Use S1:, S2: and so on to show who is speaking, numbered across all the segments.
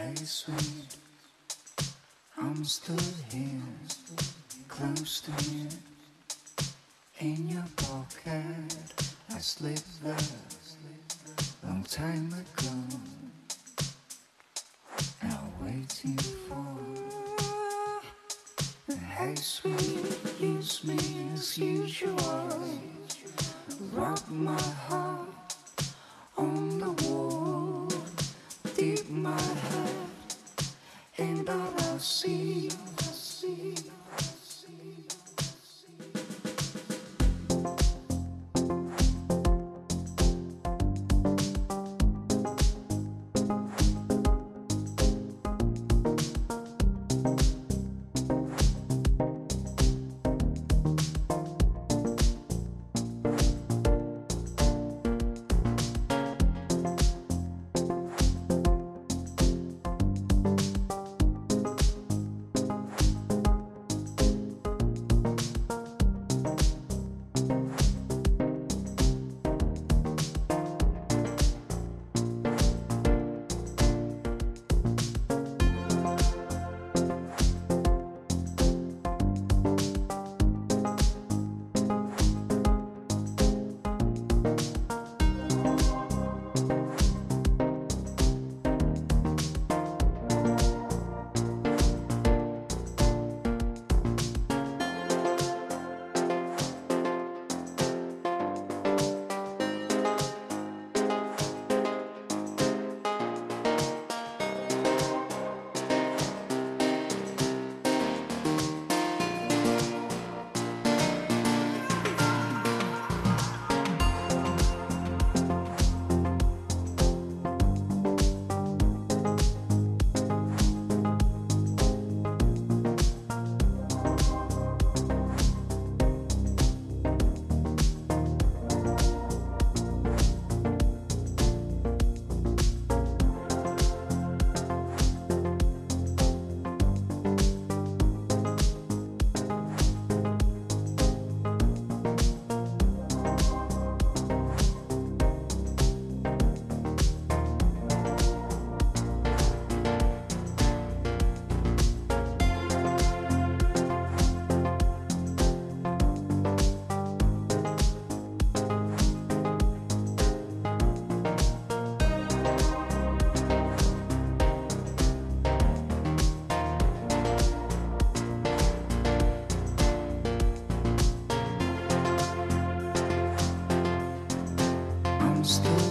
S1: Hey, sweet, I'm stood here, close to you. In your pocket, I slipped there, long time ago. Now waiting for. Hey, sweet, use me as usual. Rub my heart I'm stood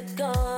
S2: Everybody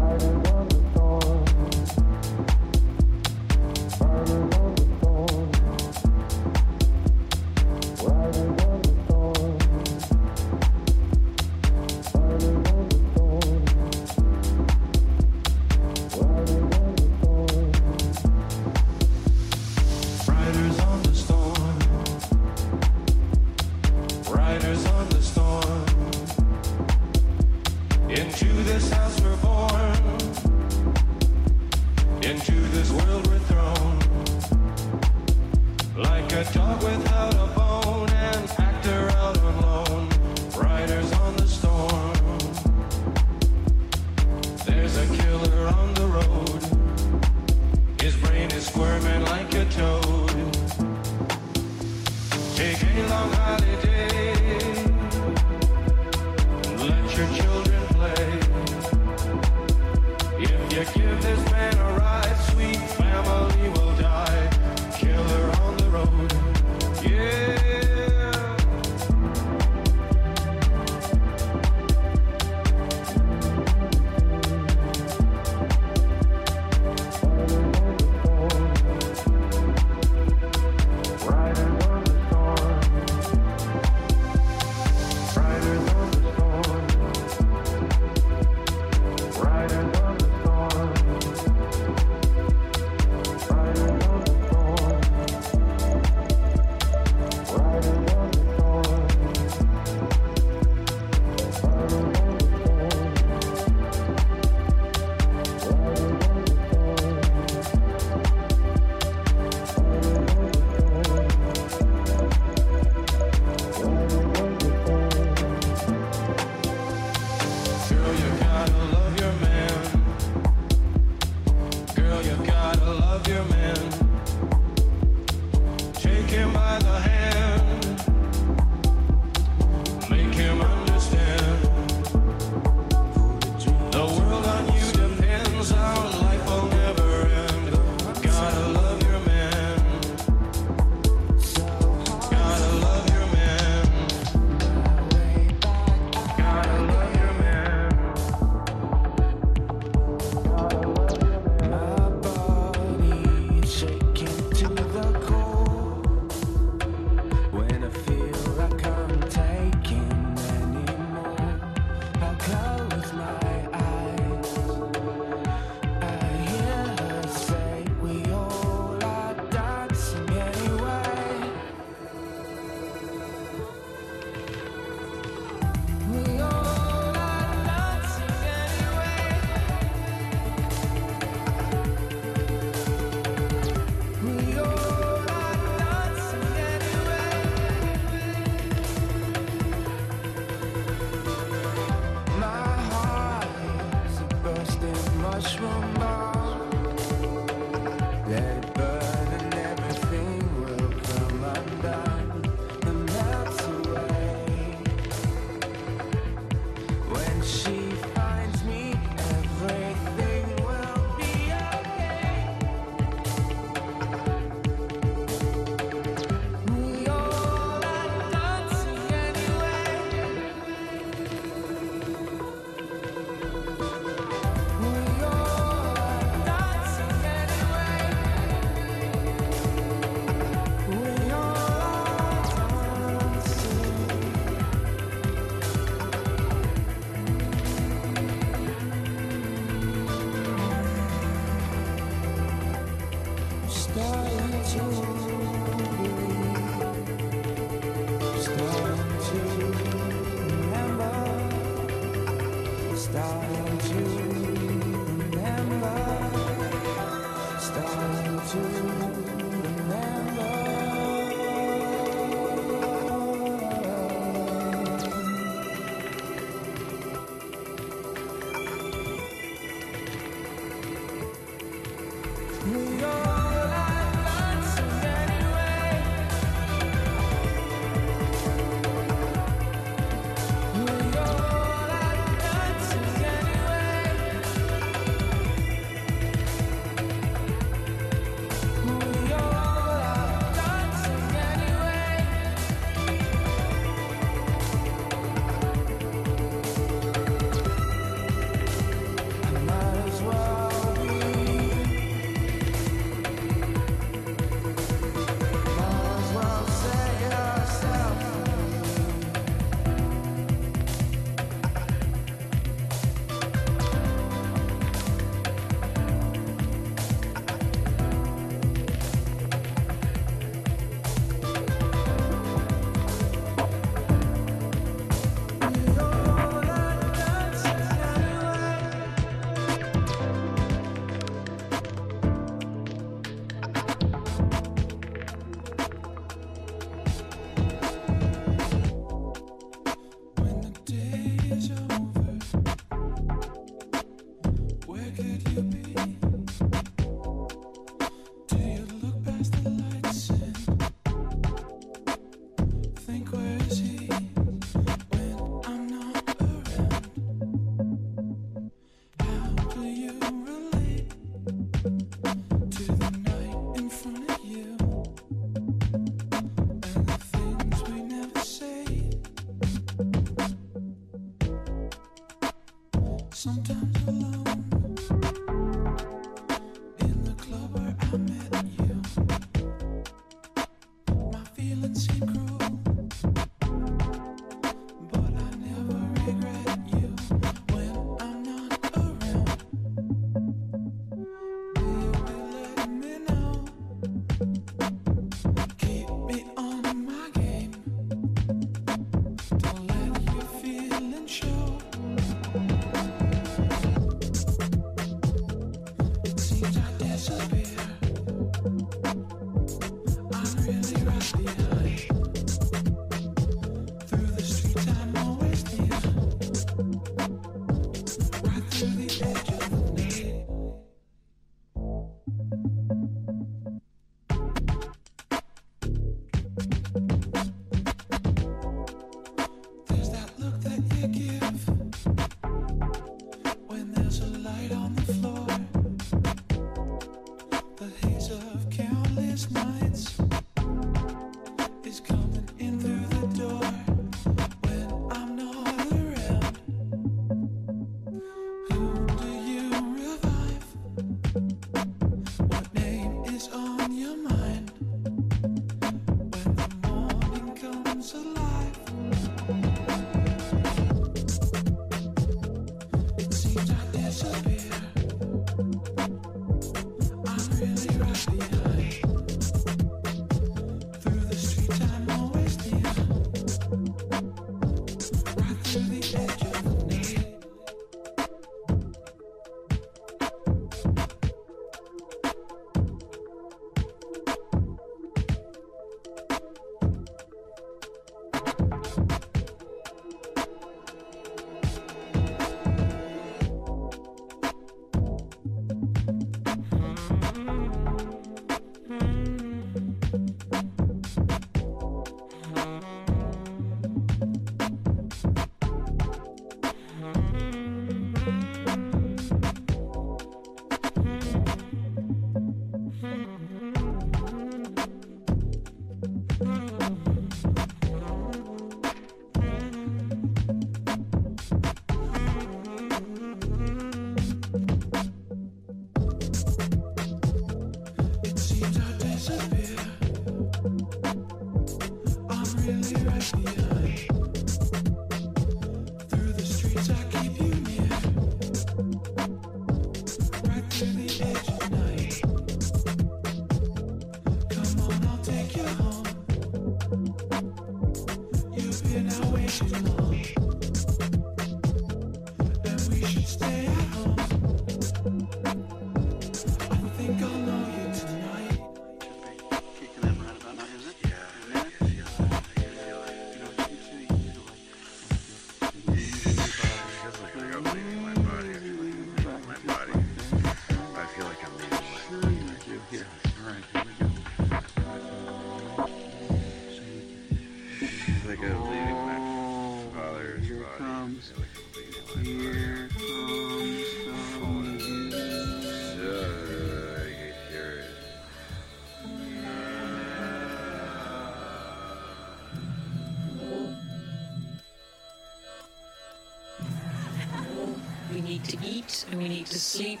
S3: We need to eat and we need to sleep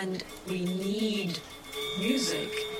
S3: and we need music.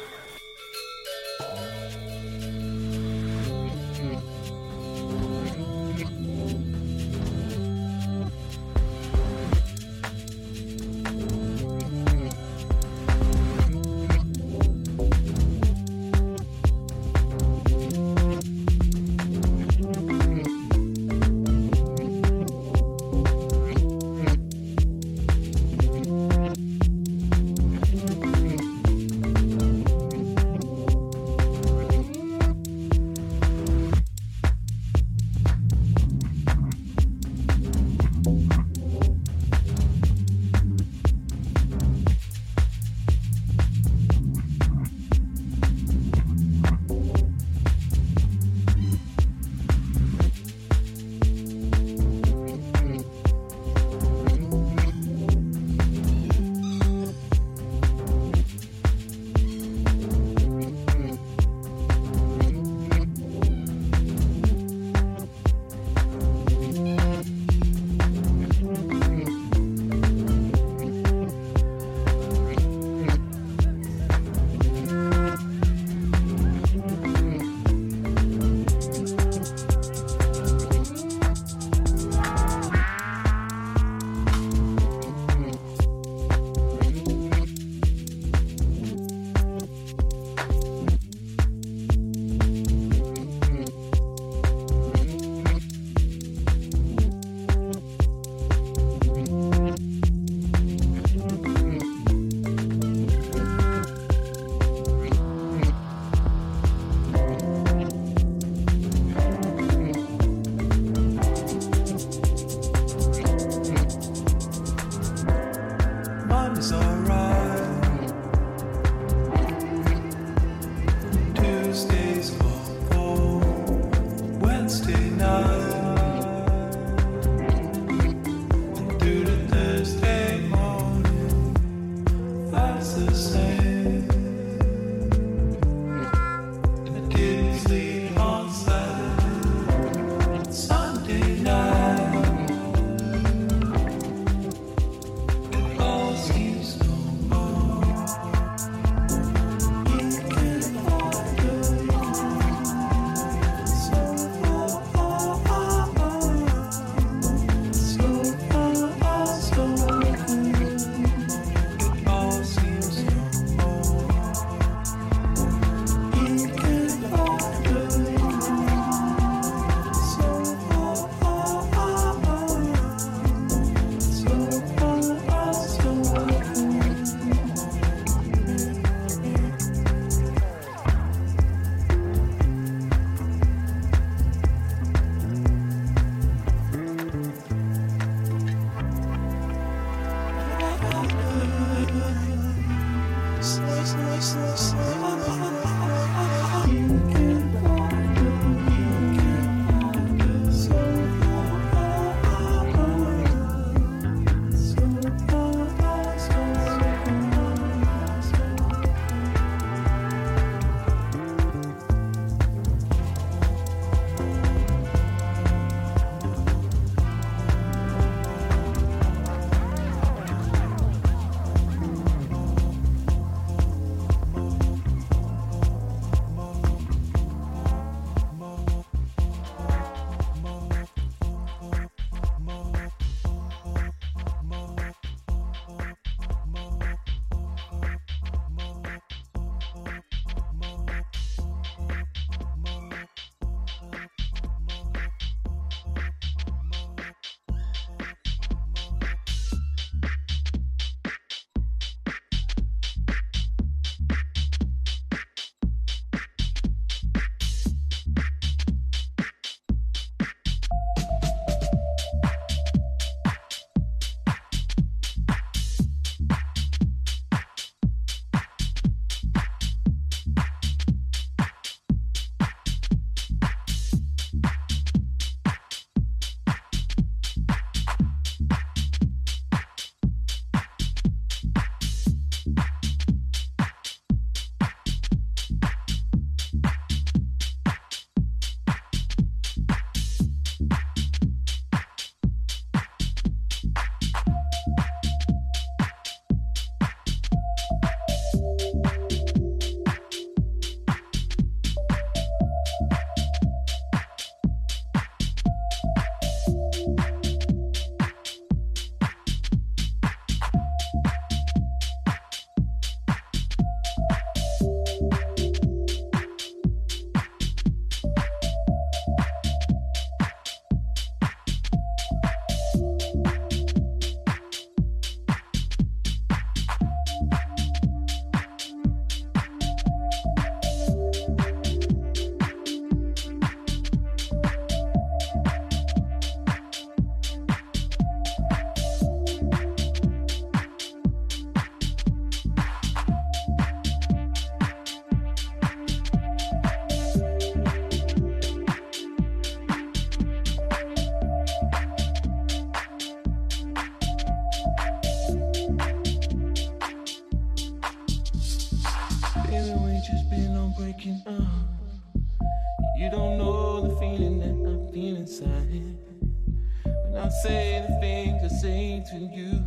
S4: to you.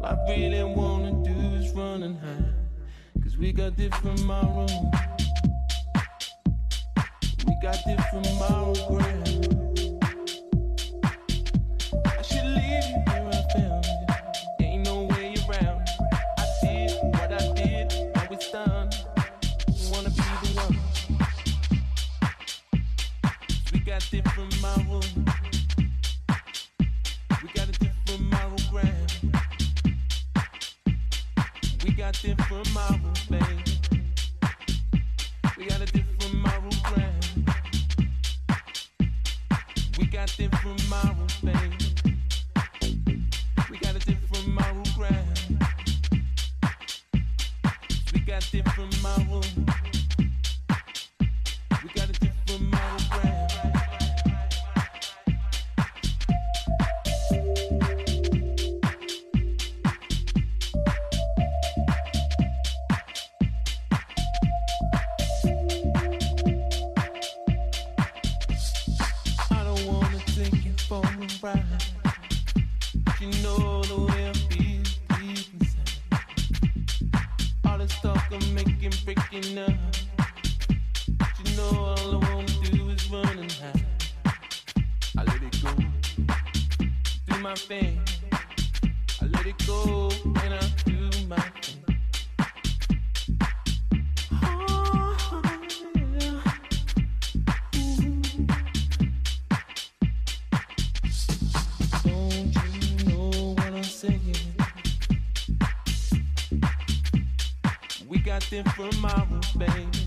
S4: All I really wanna do is run and hide. Cause we got different minds. dancing for my
S5: babe.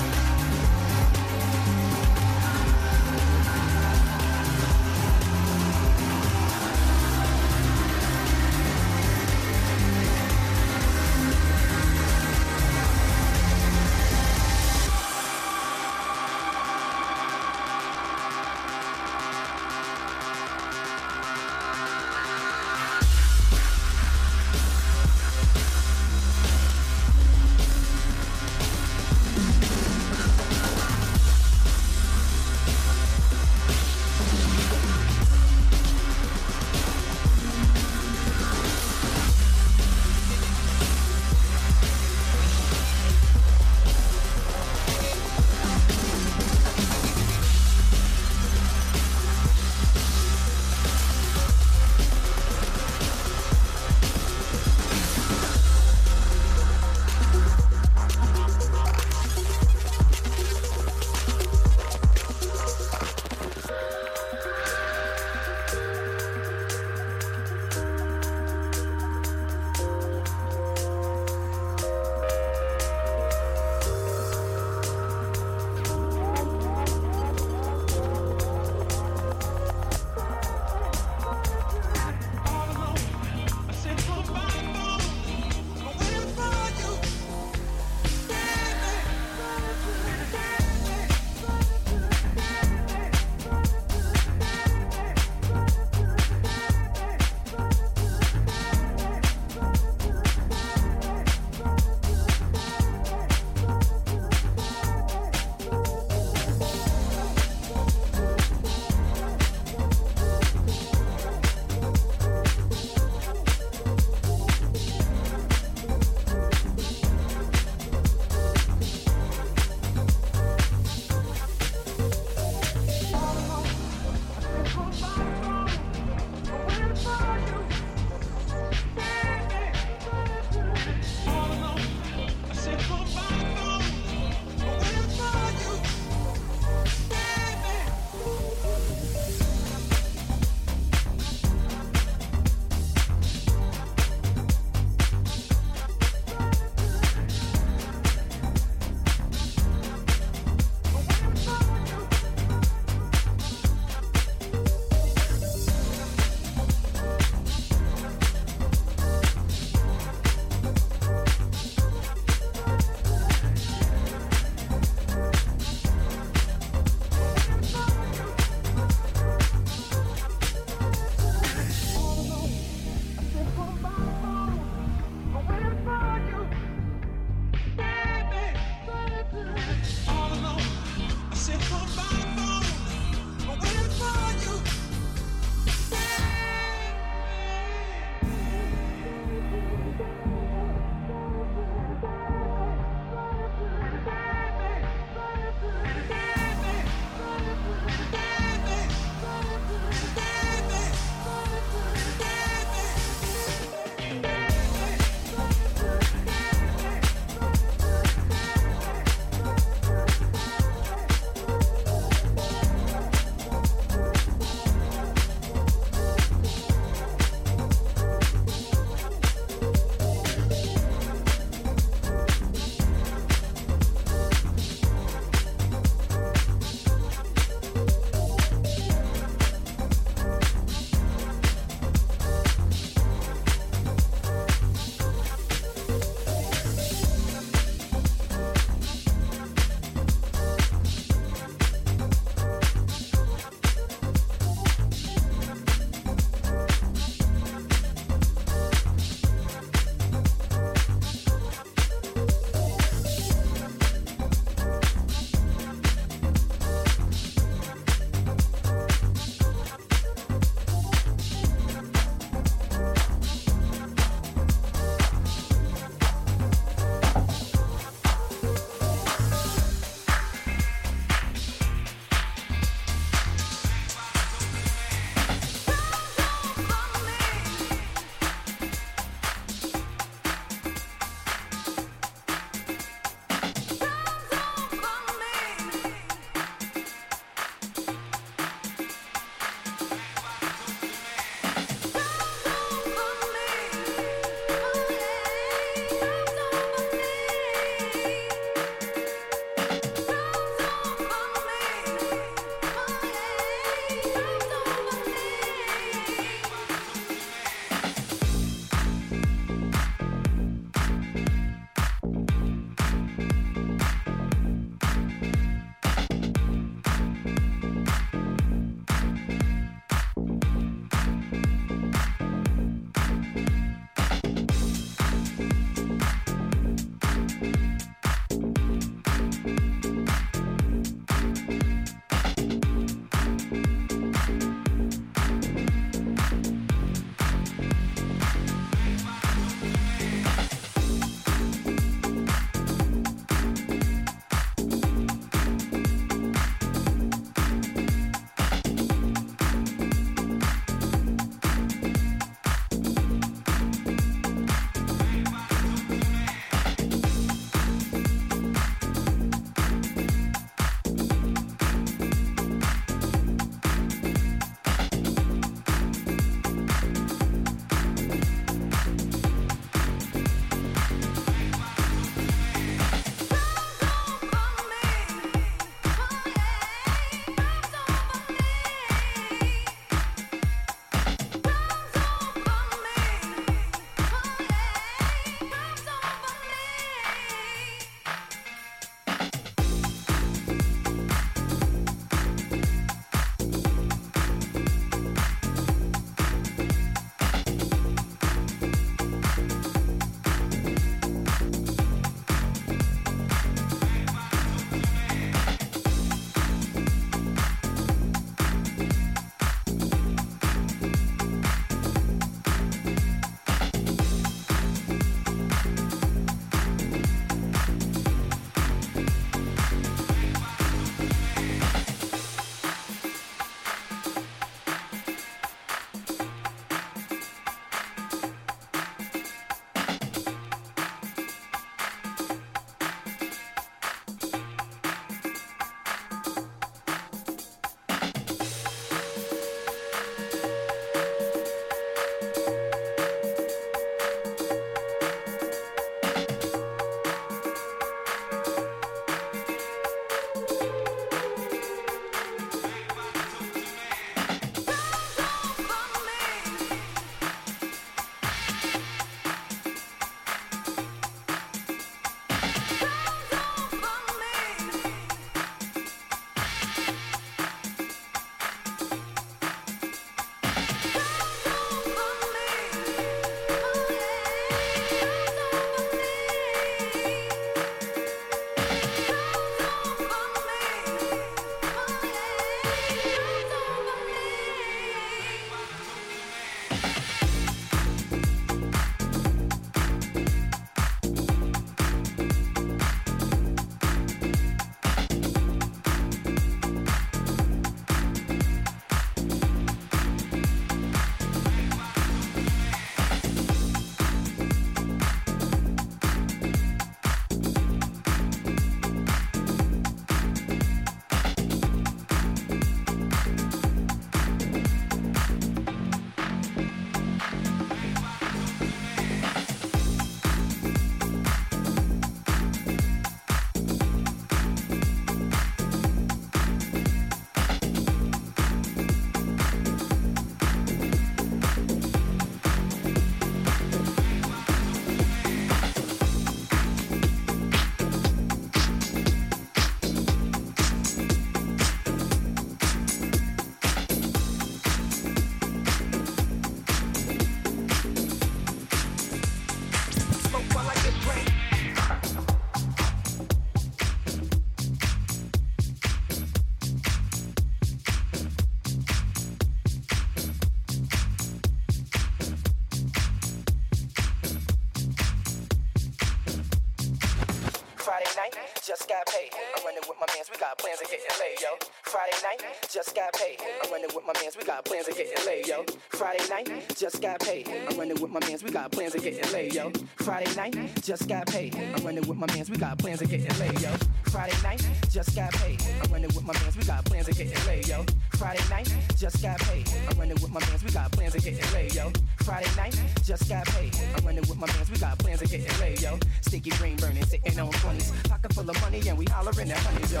S5: Plans of getting laid, yo. Friday night, just got paid. I'm running with my mans, we got plans of getting laid, yo. Friday night, just got paid. I'm running with my mans, we got plans of getting laid, yo. Friday night, just got paid. I'm running with my mans, we got plans of getting laid, yo. Friday night, just got paid. I'm running with my mans, we got plans of getting laid, yo. Friday night, just got paid. I'm running with my mans, we got plans of getting laid, yo. Sticky green burning, sitting on 20s. Pocket full of money, and we hollering at honeys, yo.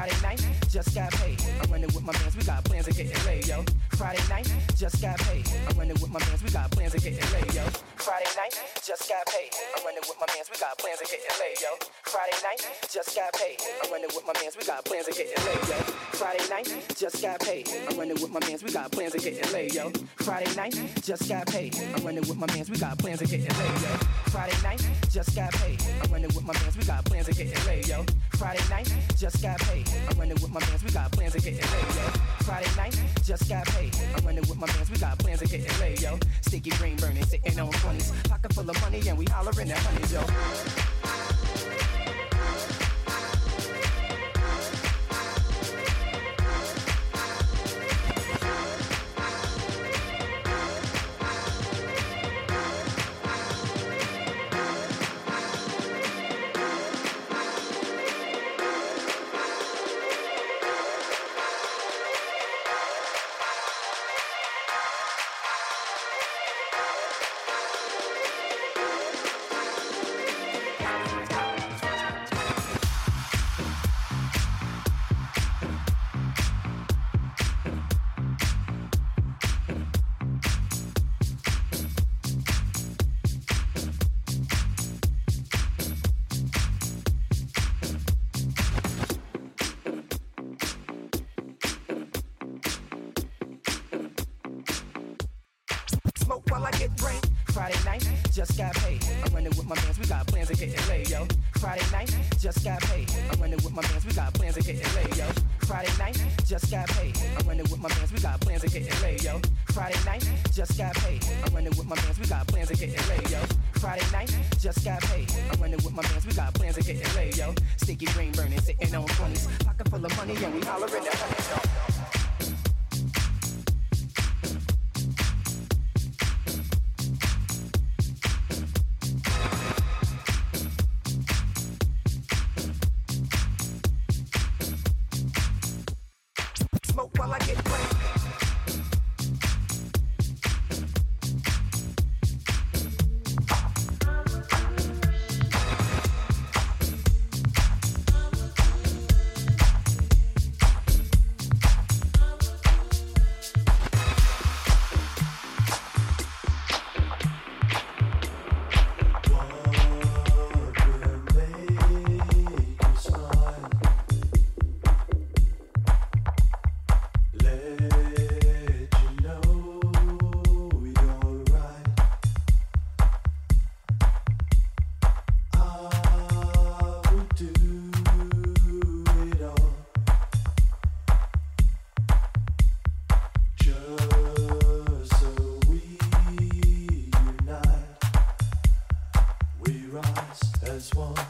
S5: Friday night, just got paid. I'm running with my mans, we got plans of getting laid, yo. Friday night, just got paid. I'm running with my mans, we got plans of getting laid, yo. Friday night, just got paid. I'm running with my mans, we got plans of getting laid, yo. Friday night, just got paid. I'm running with my mans, we got plans of getting laid, yo. Friday night, just got paid. I'm running with my mans, we got plans of getting laid, yo. Friday night, just got paid. I'm running with my mans, we got plans of getting laid, yo. Friday night, just got paid. I'm running with my mans, we got plans of getting laid, yo. Friday night, just got paid. I'm running with my mans, we got plans of getting laid, yo. Friday night, just got paid. I'm running with my mans, we got plans of getting laid, yo. Sticky green burning, sitting on 20s. Pocket full of money, and we hollering at honeys, yo.
S6: swan.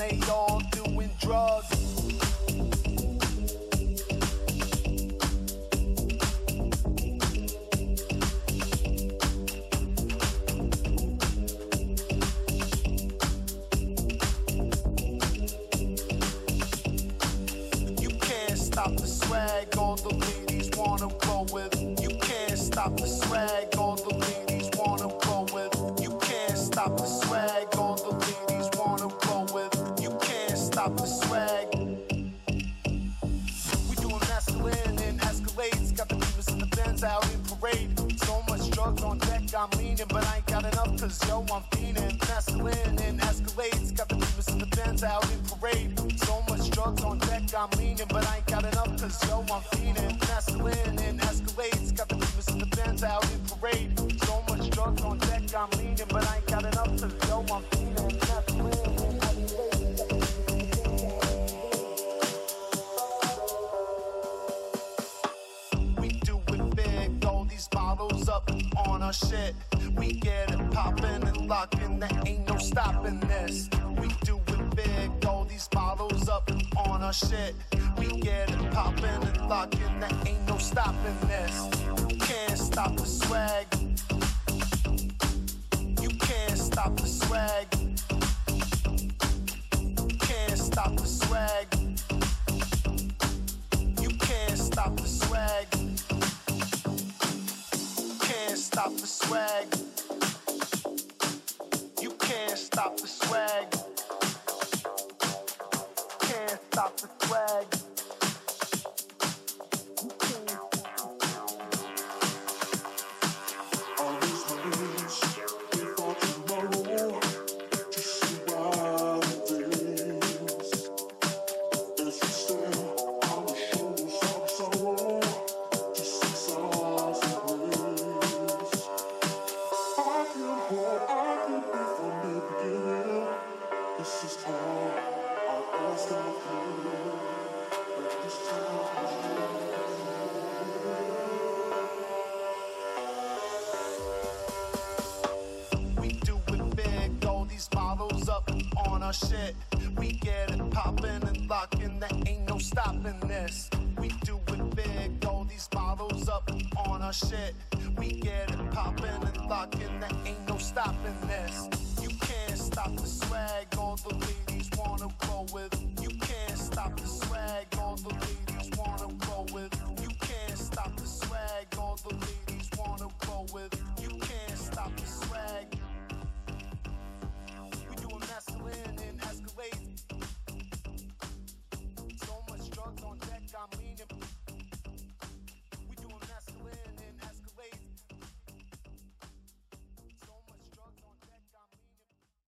S6: Models,